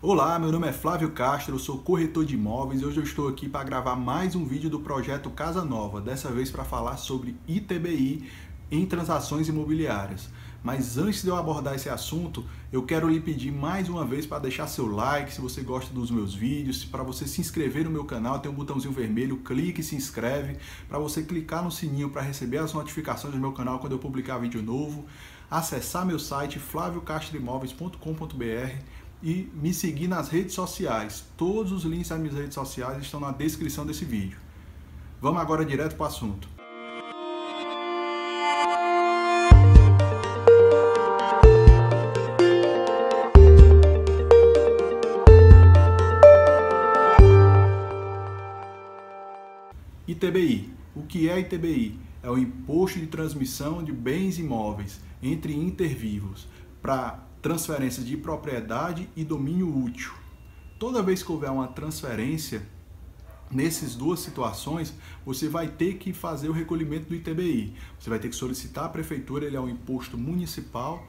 Olá, meu nome é Flávio Castro, sou corretor de imóveis e hoje eu estou aqui para gravar mais um vídeo do projeto Casa Nova, dessa vez para falar sobre ITBI em transações imobiliárias. Mas antes de eu abordar esse assunto, eu quero lhe pedir mais uma vez para deixar seu like se você gosta dos meus vídeos, para você se inscrever no meu canal, tem um botãozinho vermelho, clique e se inscreve, para você clicar no sininho para receber as notificações do meu canal quando eu publicar vídeo novo, acessar meu site flaviocastroimóveis.com.br e me seguir nas redes sociais. Todos os links das minhas redes sociais estão na descrição desse vídeo. Vamos agora direto para o assunto. ITBI. O que é ITBI? É o Imposto de Transmissão de Bens Imóveis entre intervivos para transferências de propriedade e domínio útil. Toda vez que houver uma transferência, nessas duas situações, você vai ter que fazer o recolhimento do ITBI. Você vai ter que solicitar à prefeitura, ele é um imposto municipal,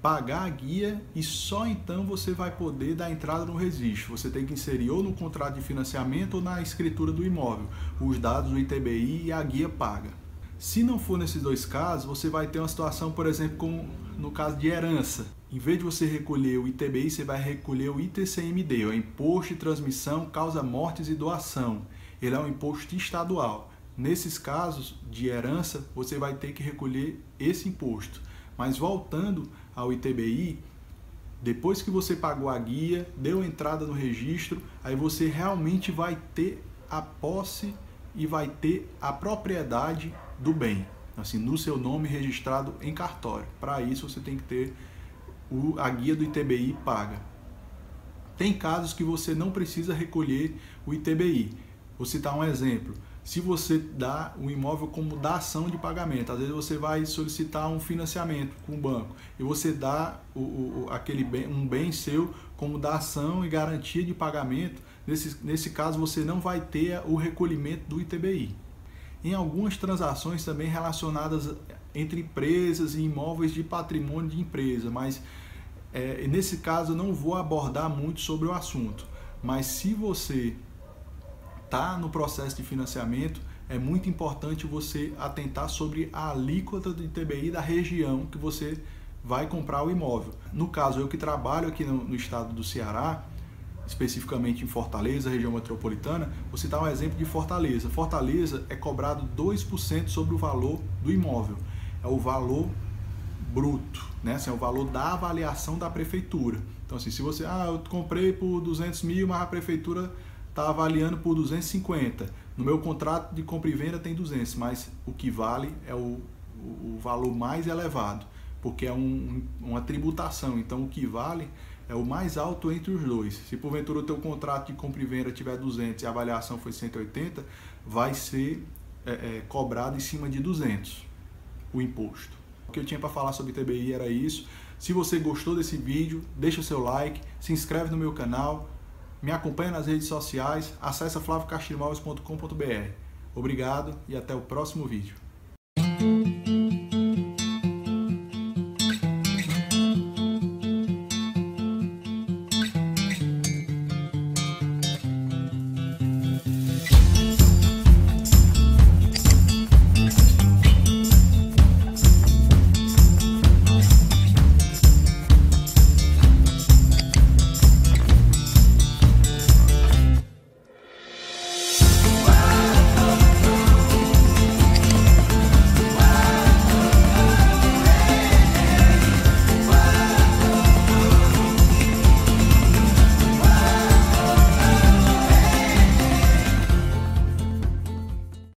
pagar a guia e só então você vai poder dar entrada no registro. Você tem que inserir ou no contrato de financiamento ou na escritura do imóvel os dados do ITBI e a guia paga. Se não for nesses dois casos, você vai ter uma situação, por exemplo, como no caso de herança. Em vez de você recolher o ITBI, você vai recolher o ITCMD, o Imposto de Transmissão, Causa Mortes e Doação. Ele é um imposto estadual. Nesses casos de herança, você vai ter que recolher esse imposto. Mas voltando ao ITBI, depois que você pagou a guia, deu entrada no registro, aí você realmente vai ter a posse e vai ter a propriedade do bem, assim, no seu nome registrado em cartório. Para isso você tem que ter o, a guia do ITBI paga. Tem casos que você não precisa recolher o ITBI. Vou citar um exemplo. Se você dá o imóvel como dação de pagamento, às vezes você vai solicitar um financiamento com o banco e você dá o, o, aquele bem, um bem seu como dação e garantia de pagamento, nesse, nesse caso você não vai ter o recolhimento do ITBI. Em algumas transações também relacionadas entre empresas e imóveis de patrimônio de empresa, mas é, nesse caso eu não vou abordar muito sobre o assunto. Mas se você está no processo de financiamento, é muito importante você atentar sobre a alíquota de TBI da região que você vai comprar o imóvel. No caso, eu que trabalho aqui no, no estado do Ceará, especificamente em Fortaleza, região metropolitana, vou citar um exemplo de Fortaleza. Fortaleza é cobrado 2% sobre o valor do imóvel. É o valor bruto, né? Assim, é o valor da avaliação da prefeitura. Então, assim, se você, ah, eu comprei por 200 mil, mas a prefeitura está avaliando por 250. No meu contrato de compra e venda tem 200, mas o que vale é o, o, valor mais elevado, porque é um, uma tributação. Então, o que vale é o mais alto entre os dois. Se porventura o teu contrato de compra e venda tiver 200 e a avaliação foi 180, vai ser é, é, cobrado em cima de 200 o imposto. O que eu tinha para falar sobre TBI era isso. Se você gostou desse vídeo, deixa o seu like, se inscreve no meu canal, me acompanha nas redes sociais, acessa flavocastimóveis.com.br. Obrigado e até o próximo vídeo.